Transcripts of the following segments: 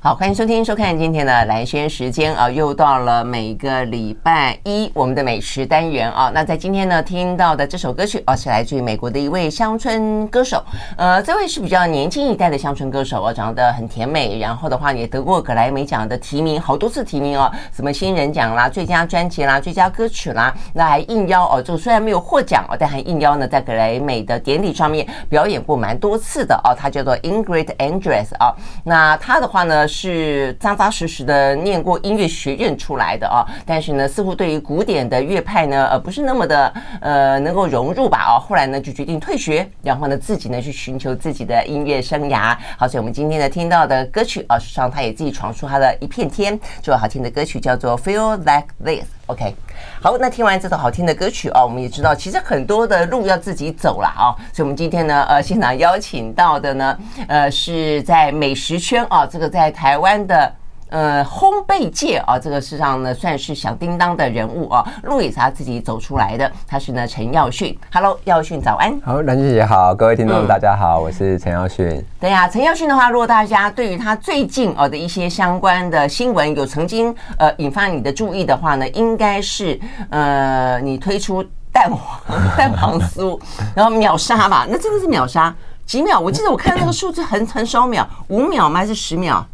好，欢迎收听、收看今天的来宣时间啊，又到了每个礼拜一我们的美食单元啊。那在今天呢，听到的这首歌曲啊，是来自于美国的一位乡村歌手。呃，这位是比较年轻一代的乡村歌手啊，长得很甜美，然后的话也得过格莱美奖的提名，好多次提名哦，什么新人奖啦、最佳专辑啦、最佳歌曲啦，那还应邀哦，就虽然没有获奖哦，但还应邀呢，在格莱美的典礼上面表演过蛮多次的哦。他叫做 Ingrid Andress 啊，那他的话呢。是扎扎实实的念过音乐学院出来的啊，但是呢，似乎对于古典的乐派呢，呃，不是那么的呃能够融入吧？哦，后来呢就决定退学，然后呢自己呢去寻求自己的音乐生涯。好，所以我们今天呢听到的歌曲啊，实际上他也自己闯出他的一片天。这首好听的歌曲叫做《Feel Like This》。OK，好，那听完这首好听的歌曲啊，我们也知道其实很多的路要自己走了啊。所以，我们今天呢，呃，现场邀请到的呢，呃，是在美食圈啊，这个在。台湾的呃烘焙界啊，这个事实上呢算是响叮当的人物啊，路也是他自己走出来的。他是呢陈耀迅，Hello，耀迅早安。好，兰萱姐好，各位听众大家好，嗯、我是陈耀迅。对呀、啊，陈耀迅的话，如果大家对于他最近啊的一些相关的新闻有曾经呃引发你的注意的话呢，应该是呃你推出蛋黄 蛋黄酥，然后秒杀吧？那真的是秒杀？几秒？我记得我看那个数字很很少秒，五秒吗？还是十秒？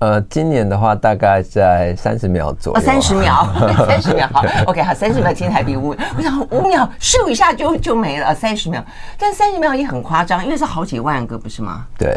呃，今年的话大概在三十秒左右。三十秒，三十秒，好，OK，好，三十秒听起来比五，我想五秒咻一下就就没了，三十秒，但三十秒也很夸张，因为是好几万个，不是吗？对，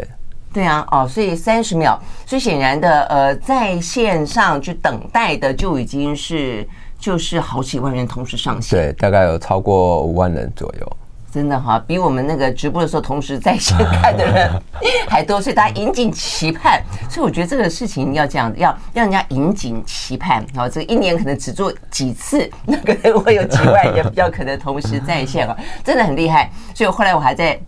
对啊，哦，所以三十秒，所以显然的，呃，在线上去等待的就已经是就是好几万人同时上线，对，大概有超过五万人左右。真的哈，比我们那个直播的时候同时在线看的人 还多，所以大家引颈期盼。所以我觉得这个事情要这样，要让人家引颈期盼。然后这个一年可能只做几次，那可能会有几万人比较可能同时在线啊，真的很厉害。所以后来我还在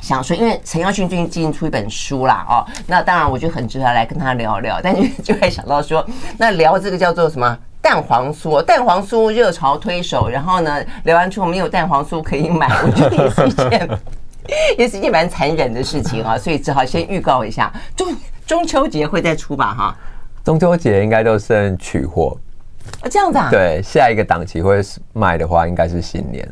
想说，因为陈耀训最近最近出一本书啦，哦，那当然我就很值得来跟他聊聊。但是就会想到说，那聊这个叫做什么？蛋黄酥，蛋黄酥热潮推手，然后呢，聊完之后没有蛋黄酥可以买，我觉得也是一件，也是一件蛮残忍的事情啊，所以只好先预告一下，中中秋节会再出吧，哈。中秋节应该都剩取货，啊，这样子啊？对，下一个档期会卖的话，应该是新年，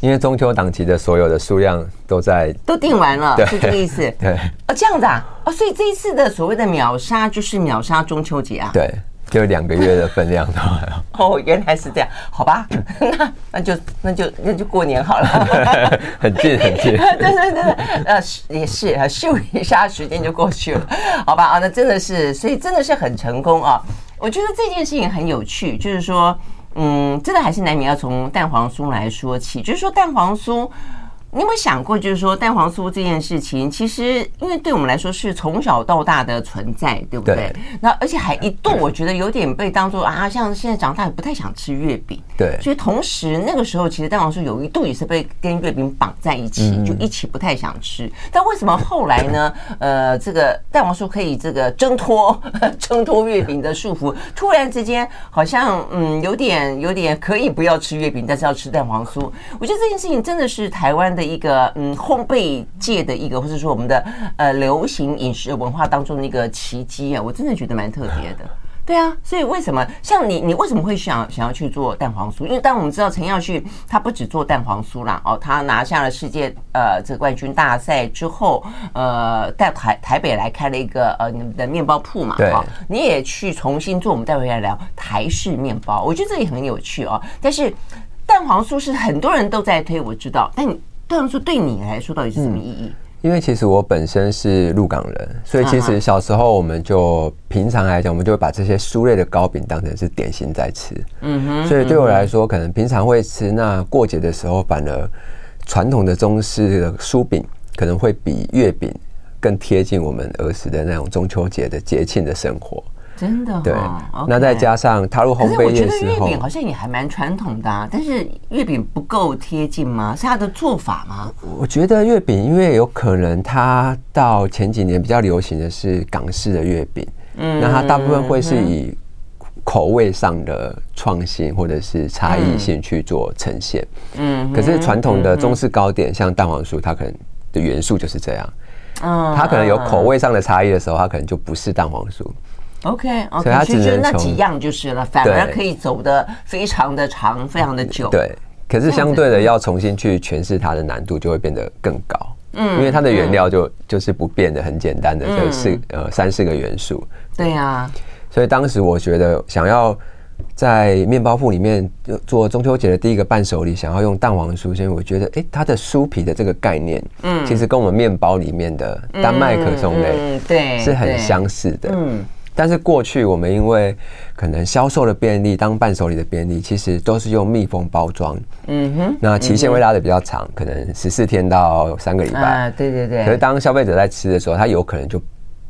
因为中秋档期的所有的数量都在都订完了，是这个意思。对，哦，这样子啊，哦，所以这一次的所谓的秒杀就是秒杀中秋节啊，对。就两个月的分量都。还 有哦，原来是这样，好吧，那那就那就那就过年好了，很近很近，对对对对，呃，也是啊，咻一下时间就过去了，好吧啊，那真的是，所以真的是很成功啊，我觉得这件事情很有趣，就是说，嗯，真的还是难免要从蛋黄酥来说起，就是说蛋黄酥。你有没有想过，就是说蛋黄酥这件事情，其实因为对我们来说是从小到大的存在，对不对？对。那而且还一度，我觉得有点被当做啊，像现在长大也不太想吃月饼。对。所以同时那个时候，其实蛋黄酥有一度也是被跟月饼绑在一起，就一起不太想吃。但为什么后来呢？呃，这个蛋黄酥可以这个挣脱 挣脱月饼的束缚，突然之间好像嗯有点有点可以不要吃月饼，但是要吃蛋黄酥。我觉得这件事情真的是台湾的。一个嗯，烘焙界的一个，或者说我们的呃流行饮食文化当中的一个奇迹啊，我真的觉得蛮特别的。对啊，所以为什么像你，你为什么会想想要去做蛋黄酥？因为当我们知道陈耀旭他不只做蛋黄酥啦，哦，他拿下了世界呃这个冠军大赛之后，呃，在台台北来开了一个呃你们的面包铺嘛，对，你也去重新做，我们待会来聊台式面包，我觉得这也很有趣哦。但是蛋黄酥是很多人都在推，我知道，但你。蛋黄酥对你来说到底是什么意义？因为其实我本身是鹿港人，所以其实小时候我们就平常来讲，我们就会把这些酥类的糕饼当成是点心在吃。嗯哼。所以对我来说，可能平常会吃，那过节的时候，反而传统的中式的酥饼可能会比月饼更贴近我们儿时的那种中秋节的节庆的生活。真的、哦、对，okay, 那再加上踏入烘焙月饼好像也还蛮传统的啊。但是月饼不够贴近吗？是它的做法吗？我觉得月饼，因为有可能它到前几年比较流行的是港式的月饼，嗯，那它大部分会是以口味上的创新或者是差异性去做呈现，嗯。可是传统的中式糕点，像蛋黄酥，它可能的元素就是这样。嗯，它可能有口味上的差异的时候，它可能就不是蛋黄酥。Okay, 所以它只能那几样就是了，反而可以走的非常的长，非常的久。对，可是相对的要重新去诠释它的难度就会变得更高。嗯，因为它的原料就、嗯、就是不变的，很简单的，就四、嗯、呃三四个元素。对呀、啊，所以当时我觉得想要在面包铺里面做中秋节的第一个伴手礼，想要用蛋黄酥，所以我觉得哎、欸，它的酥皮的这个概念，嗯，其实跟我们面包里面的丹麦可颂类，嗯，对，是很相似的，嗯。但是过去我们因为可能销售的便利，当伴手礼的便利，其实都是用密封包装。嗯哼，那期限会拉的比较长，可能十四天到三个礼拜。啊，对对对。可是当消费者在吃的时候，它有可能就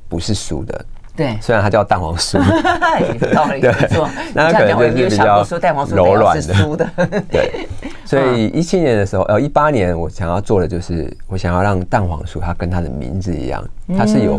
不是熟的。对，虽然它叫蛋黄酥。有道理，没错。那它可能就是比较柔软的。对。所以一七年的时候，呃，一八年我想要做的就是，我想要让蛋黄酥它跟它的名字一样，它是有